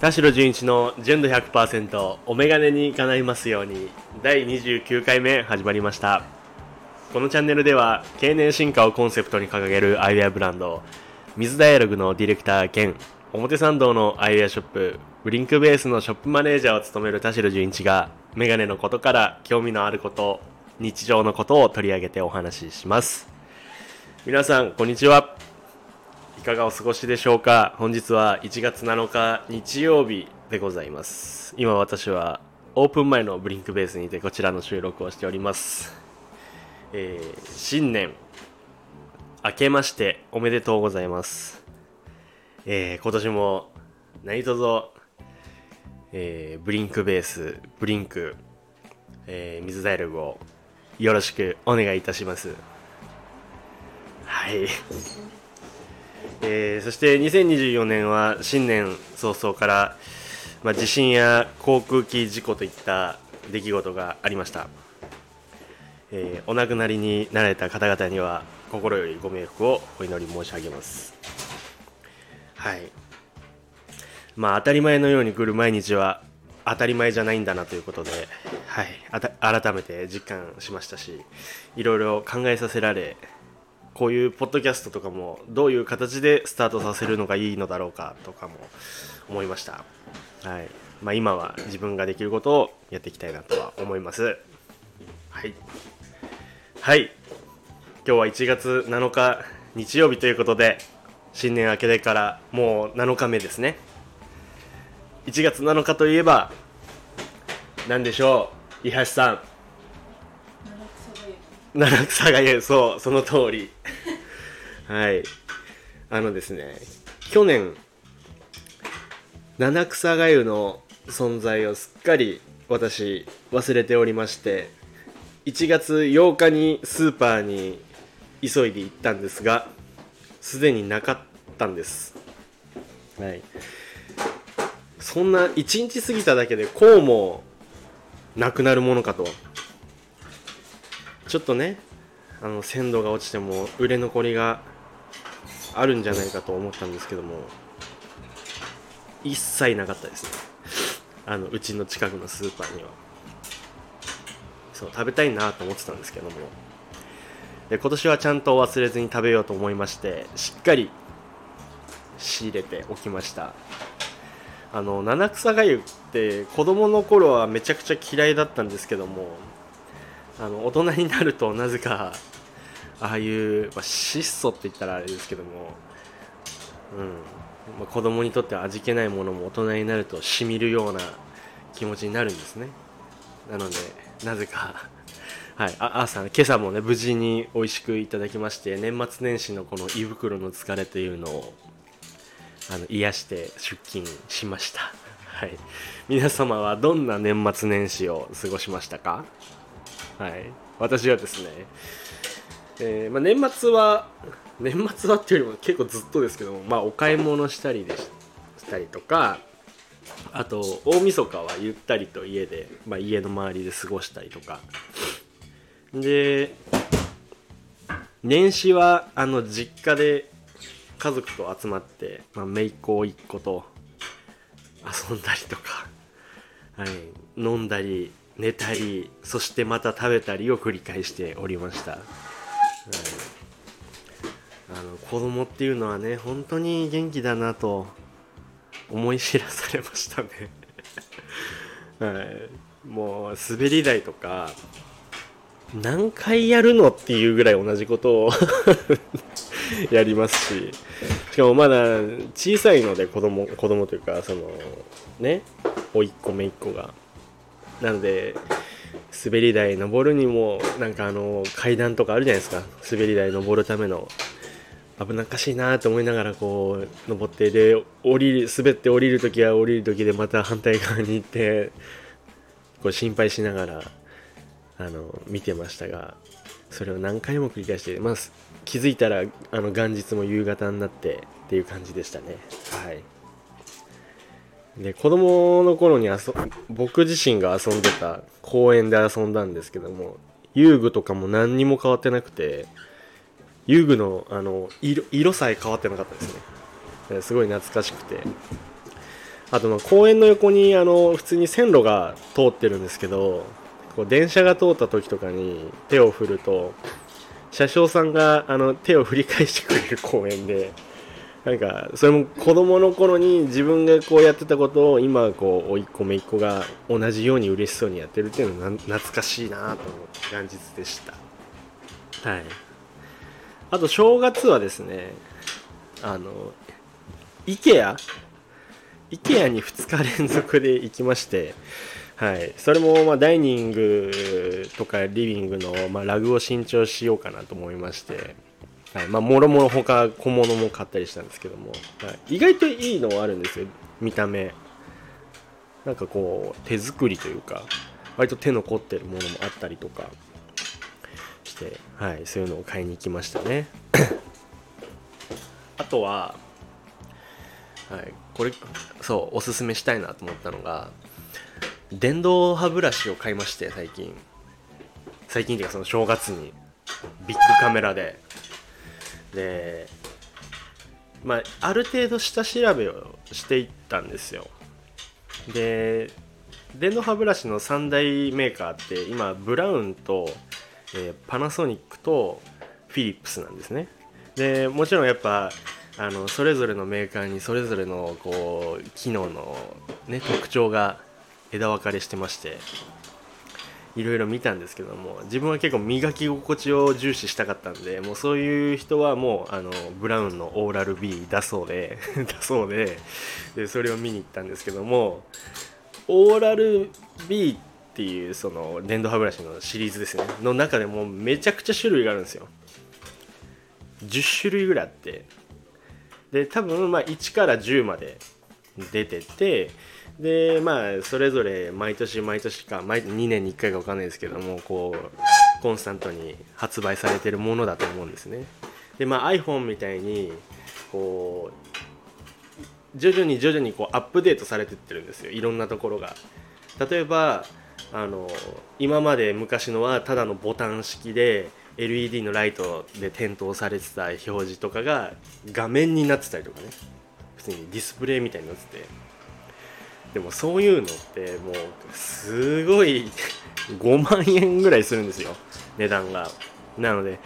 田代純一の純度100%お眼鏡に叶いますように第29回目始まりました。このチャンネルでは経年進化をコンセプトに掲げるアイデアブランド水ダイアログのディレクター兼表参道のアイデアショップブリンクベースのショップマネージャーを務める田代純一がメガネのことから興味のあること日常のことを取り上げてお話しします。皆さんこんにちは。いかがお過ごしでしょうか？本日は1月7日日曜日でございます。今私はオープン前のブリンクベースにてこちらの収録をしております、えー新年明けましておめでとうございます、えー今年も何卒、えーブリンクベースブリンク、えー水ダイログをよろしくお願いいたします。はい。えーそして2024年は新年早々から、まあ、地震や航空機事故といった出来事がありました、えーお亡くなりになられた方々には心よりご冥福をお祈り申し上げます。はい。まあ当たり前のように来る毎日は当たり前じゃないんだなということで、はい、あた改めて実感しましたしいろいろ考えさせられこういうポッドキャストとかもどういう形でスタートさせるのがいいのだろうかとかも思いました、はい。まあ、今は自分ができることをやっていきたいなとは思います。はい、はい、今日は1月7日日曜日ということで新年明けてからもう7日目ですね。1月7日といえば何でしょう？伊橋さん。七草がゆ。そうその通り。はい。あのですね去年七草がゆの存在をすっかり私忘れておりまして1月8日にスーパーに急いで行ったんですがすでになかったんです。はい。そんな1日過ぎただけでこうもなくなるものかと。ちょっとねあの鮮度が落ちても売れ残りがあるんじゃないかと思ったんですけども一切なかったですね。あのうちの近くのスーパーには。そう食べたいなと思ってたんですけども。で今年はちゃんと忘れずに食べようと思いましてしっかり仕入れておきました。あの七草がゆって子供の頃はめちゃくちゃ嫌いだったんですけどもあの大人になるとなぜかああいう、まあ、質素って言ったらあれですけども、うん。まあ、子供にとっては味気ないものも大人になるとしみるような気持ちになるんですね。なのでなぜか はい、あ朝今朝もね無事に美味しくいただきまして年末年始のこの胃袋の疲れというのをあの癒して出勤しました、はい、皆様はどんな年末年始を過ごしましたか？はい、私はですね、えーまあ、年末は 年末はっていうよりも結構ずっとですけども、まあ、お買い物したりでしたりとかあと大晦日はゆったりと家で、まあ、家の周りで過ごしたりとか。で年始はあの実家で家族と集まって、まあ、姪っ子甥っ子と遊んだりとか、はい、飲んだり寝たりそしてまた食べたりを繰り返しておりました、あの子供っていうのはね本当に元気だなと思い知らされましたね、はい、もう滑り台とか何回やるのっていうぐらい同じことを やりますししかもまだ小さいので子供子供というかそのね甥っ子姪っ子が。なので滑り台登るにもなんかあの階段とかあるじゃないですか。滑り台登るための危なっかしいなと思いながらこう登ってで降りる滑って降りる時は降りる時でまた反対側に行ってこう心配しながらあの見てましたがそれを何回も繰り返して、まあ、気づいたらあの元日も夕方になってっていう感じでしたね。はい。で子供の頃に遊僕自身が遊んでた公園で遊んだんですけども遊具とかも何にも変わってなくて遊具のあの色色さえ変わってなかったですね。すごい懐かしくて。あとまあ公園の横にあの普通に線路が通ってるんですけどこう電車が通った時とかに手を振ると車掌さんがあの手を振り返してくれる公園でなんかそれも子供の頃に自分がこうやってたことを今こう甥っ子姪っ子が同じように嬉しそうにやってるっていうのは懐かしいなと思って元日でした。はい。あと正月はですねあの IKEA IKEA に2日連続で行きましてはい、それもまダイニングとかリビングのまラグを新調しようかなと思いまして、はい。まあ、もろもろ他小物も買ったりしたんですけども、はい、意外といいのはあるんですよ。見た目。なんかこう手作りというか割と手の凝ってるものもあったりとか、はい、そういうのを買いに行きましたね。あとは、はい、これそうおすすめしたいなと思ったのが電動歯ブラシを買いまして最近。最近っていうかその正月にビッグカメラで。でまあある程度下調べをしていったんですよ。で電動歯ブラシの3大メーカーって今ブラウンと、えー、パナソニックとフィリップスなんですね。でもちろんやっぱあのそれぞれのメーカーにそれぞれのこう機能の、ね、特徴が枝分かれしてましていろいろ見たんですけども自分は結構磨き心地を重視したかったんでもうそういう人はもうあのブラウンのオーラル B だそうで だそうででそれを見に行ったんですけどもオーラル B ってっていうその電動歯ブラシのシリーズですね。の中でもめちゃくちゃ種類があるんですよ。10種類ぐらいあって。で多分まあ1から10まで出ててでまあそれぞれ毎年毎年か毎2年に1回か分かんないですけどもこうコンスタントに発売されてるものだと思うんですね。でまあ iPhone みたいにこう徐々に徐々にこうアップデートされてってるんですよ。いろんなところが。例えばあの今まで昔のはただのボタン式で LED のライトで点灯されてた表示とかが画面になってたりとかね。普通にディスプレイみたいになってて。でもそういうのってもうすごい5万円ぐらいするんですよ。値段が。なので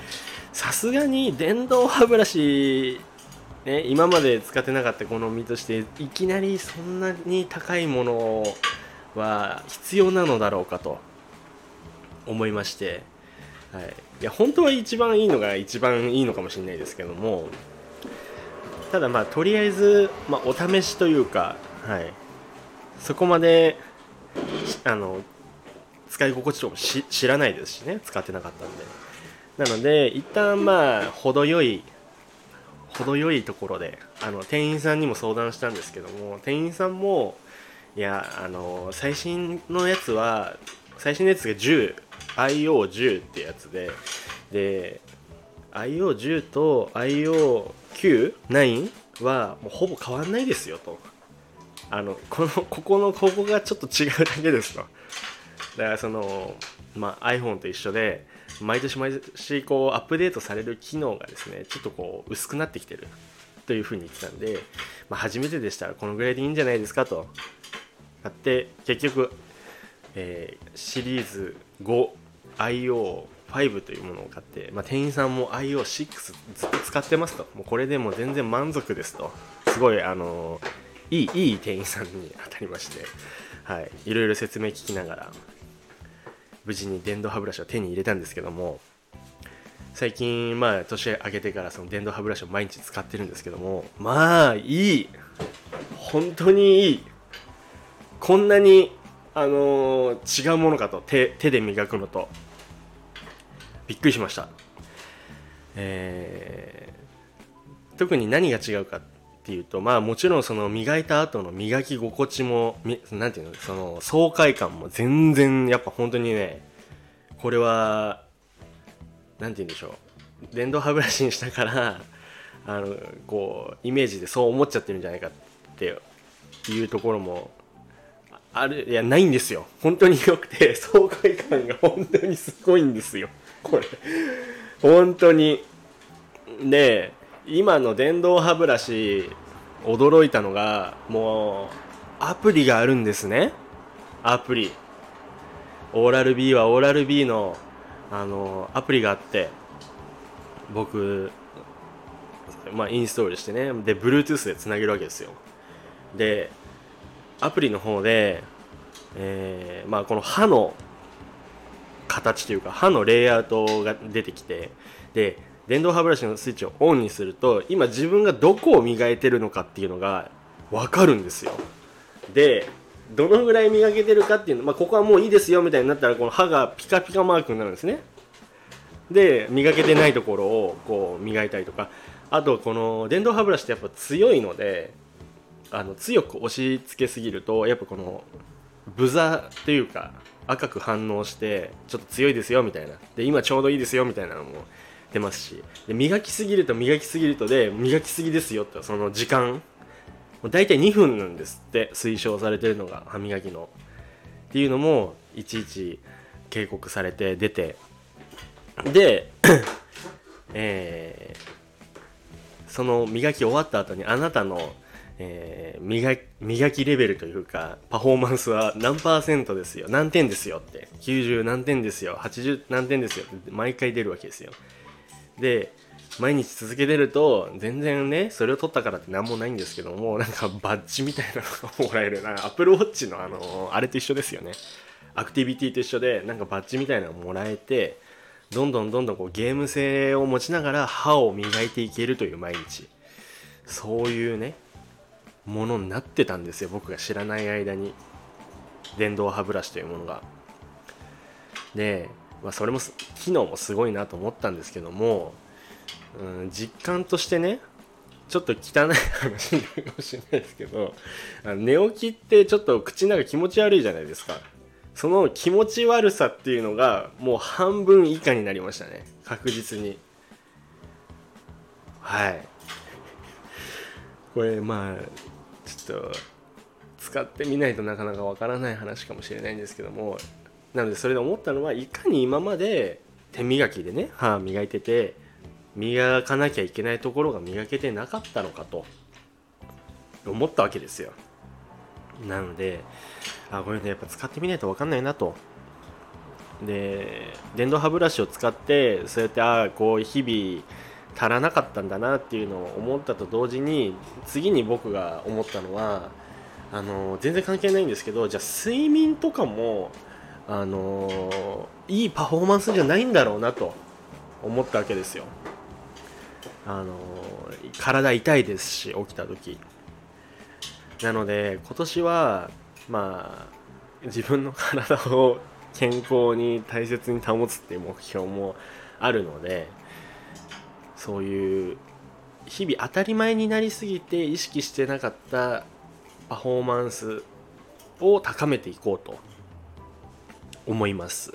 さすがに電動歯ブラシね、今まで使ってなかった好みとしていきなりそんなに高いものをは必要なのだろうかと思いまして、はい、いや本当は一番いいのが一番いいのかもしれないですけどもただまあとりあえず、まあ、お試しというか、はい、そこまであの使い心地とか知らないですしね使ってなかったんで。なので一旦まあ程よい程よいところであの店員さんにも相談したんですけども店員さんもいやあの最新のやつは最新のやつが 10IO10 ってやつでで IO10 と IO9?9 はもうほぼ変わんないですよとあのこのここのここがちょっと違うだけですとだからその、まあ、iPhone と一緒で毎年毎年こうアップデートされる機能がですねちょっとこう薄くなってきてるというふうに言ってたんで、まあ、初めてでしたらこのぐらいでいいんじゃないですかと。やって結局、えー、シリーズ 5IO5 というものを買って、まあ、店員さんも IO6 ずっと使ってますと。もうこれでもう全然満足ですと。すごいあのいいいい店員さんに当たりまして、はい、いろいろ説明聞きながら無事に電動歯ブラシを手に入れたんですけども最近まあ年明けてからその電動歯ブラシを毎日使ってるんですけどもまあいい。本当にいい。こんなにあのー、違うものかと手手で磨くのと。びっくりしました。えー、特に何が違うかっていうとまあもちろんその磨いた後の磨き心地も何ていうの？その爽快感も全然やっぱ本当にねこれは何て言うんでしょう。電動歯ブラシにしたから あのこうイメージでそう思っちゃってるんじゃないかっていうところもあるいやないんですよ。本当に良くて 爽快感が本当にすごいんですよ。これ。本当に。で今の電動歯ブラシ驚いたのがもうアプリがあるんですね。アプリ。オーラル B はオーラル B のあのアプリがあって僕まあインストールしてねで Bluetooth でつなげるわけですよ。でアプリの方で、えー、まあこの歯の形というか歯のレイアウトが出てきてで電動歯ブラシのスイッチをオンにすると今自分がどこを磨いてるのかっていうのが分かるんですよ。でどのぐらい磨けてるかっていうの、まあ、ここはもういいですよみたいになったらこの歯がピカピカマークになるんですね。で磨けてないところをこう磨いたりとか。あとこの電動歯ブラシってやっぱ強いのであの強く押し付けすぎるとやっぱこのブザーというか赤く反応してちょっと強いですよみたいな。で今ちょうどいいですよみたいなのも出ますし。で磨きすぎると磨きすぎるとで磨きすぎですよってその時間大体2分なんですって推奨されてるのが歯磨きの。っていうのもいちいち警告されて出て。で えー、その磨き終わった後にあなたの、えー、磨きレベルというかパフォーマンスは何パーセントですよ何点ですよって90何点ですよ80何点ですよって毎回出るわけですよ。で毎日続けてると全然ねそれを取ったからって何もないんですけどもなんかバッジみたいなのがもらえる。なアップルウォッチのあのあれと一緒ですよね。アクティビティと一緒でなんかバッジみたいなのもらえてどんどんどんどんこうゲーム性を持ちながら歯を磨いていけるという毎日。そういうねものになってたんですよ。僕が知らない間に。電動歯ブラシというものが。で、まあ、それも機能もすごいなと思ったんですけども、うん、実感としてねちょっと汚い話になるかもしれないですけど寝起きってちょっと口の中気持ち悪いじゃないですか。その気持ち悪さっていうのがもう半分以下になりましたね。確実に。はい。これまあちょっと使ってみないとなかなかわからない話かもしれないんですけども。なのでそれで思ったのはいかに今まで手磨きでね歯磨いてて磨かなきゃいけないところが磨けてなかったのかと思ったわけですよ。なのであこれねやっぱ使ってみないと分かんないなと。で電動歯ブラシを使ってそうやってああこう日々足らなかったんだなっていうのを思ったと同時に次に僕が思ったのはあの全然関係ないんですけどじゃあ睡眠とかもあのいいパフォーマンスじゃないんだろうなと思ったわけですよ。あの体痛いですし起きた時。なので今年はまあ自分の体を健康に大切に保つっていう目標もあるのでそういう日々当たり前になりすぎて意識してなかったパフォーマンスを高めていこうと思います。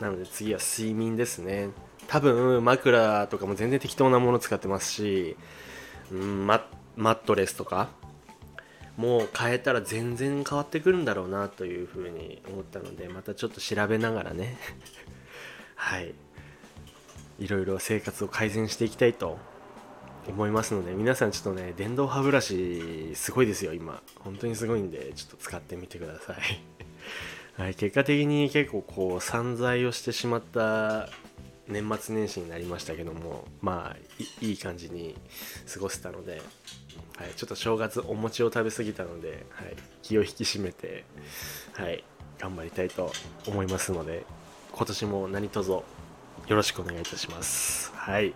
なので次は睡眠ですね。多分枕とかも全然適当なもの使ってますし、うん、マットレスとかもう変えたら全然変わってくるんだろうなというふうに思ったのでまたちょっと調べながらね。はい。いろいろ生活を改善していきたいと思いますので皆さんちょっとね電動歯ブラシすごいですよ今。本当にすごいんでちょっと使ってみてください。はい、結果的に結構こう散財をしてしまった年末年始になりましたけどもまあいい感じに過ごせたのではい、ちょっと正月お餅を食べ過ぎたので、はい、気を引き締めて、はい、頑張りたいと思いますので今年も何卒よろしくお願いいたします。はい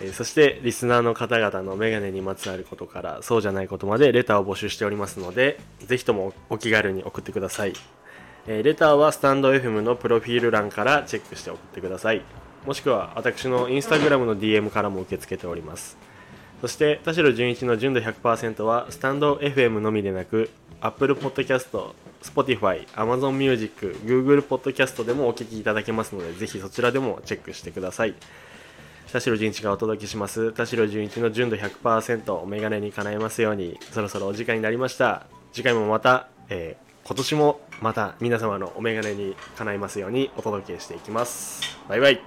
えー、そしてリスナーの方々のメガネにまつわることからそうじゃないことまでレターを募集しておりますのでぜひともお気軽に送ってください、えー、レターはスタンド FM のプロフィール欄からチェックして送ってください。もしくは私のインスタグラムの DM からも受け付けております。そして田代純一の純度100%はスタンド FM のみでなく Apple Podcast、Spotify、Amazon Music、Google Podcast でもお聴きいただけますのでぜひそちらでもチェックしてください。田代純一がお届けします。田代純一の純度100%メガネに叶えますようにそろそろお時間になりました。次回もまた、えー、今年もまた皆様のお眼鏡にかないますようにお届けしていきます。バイバイ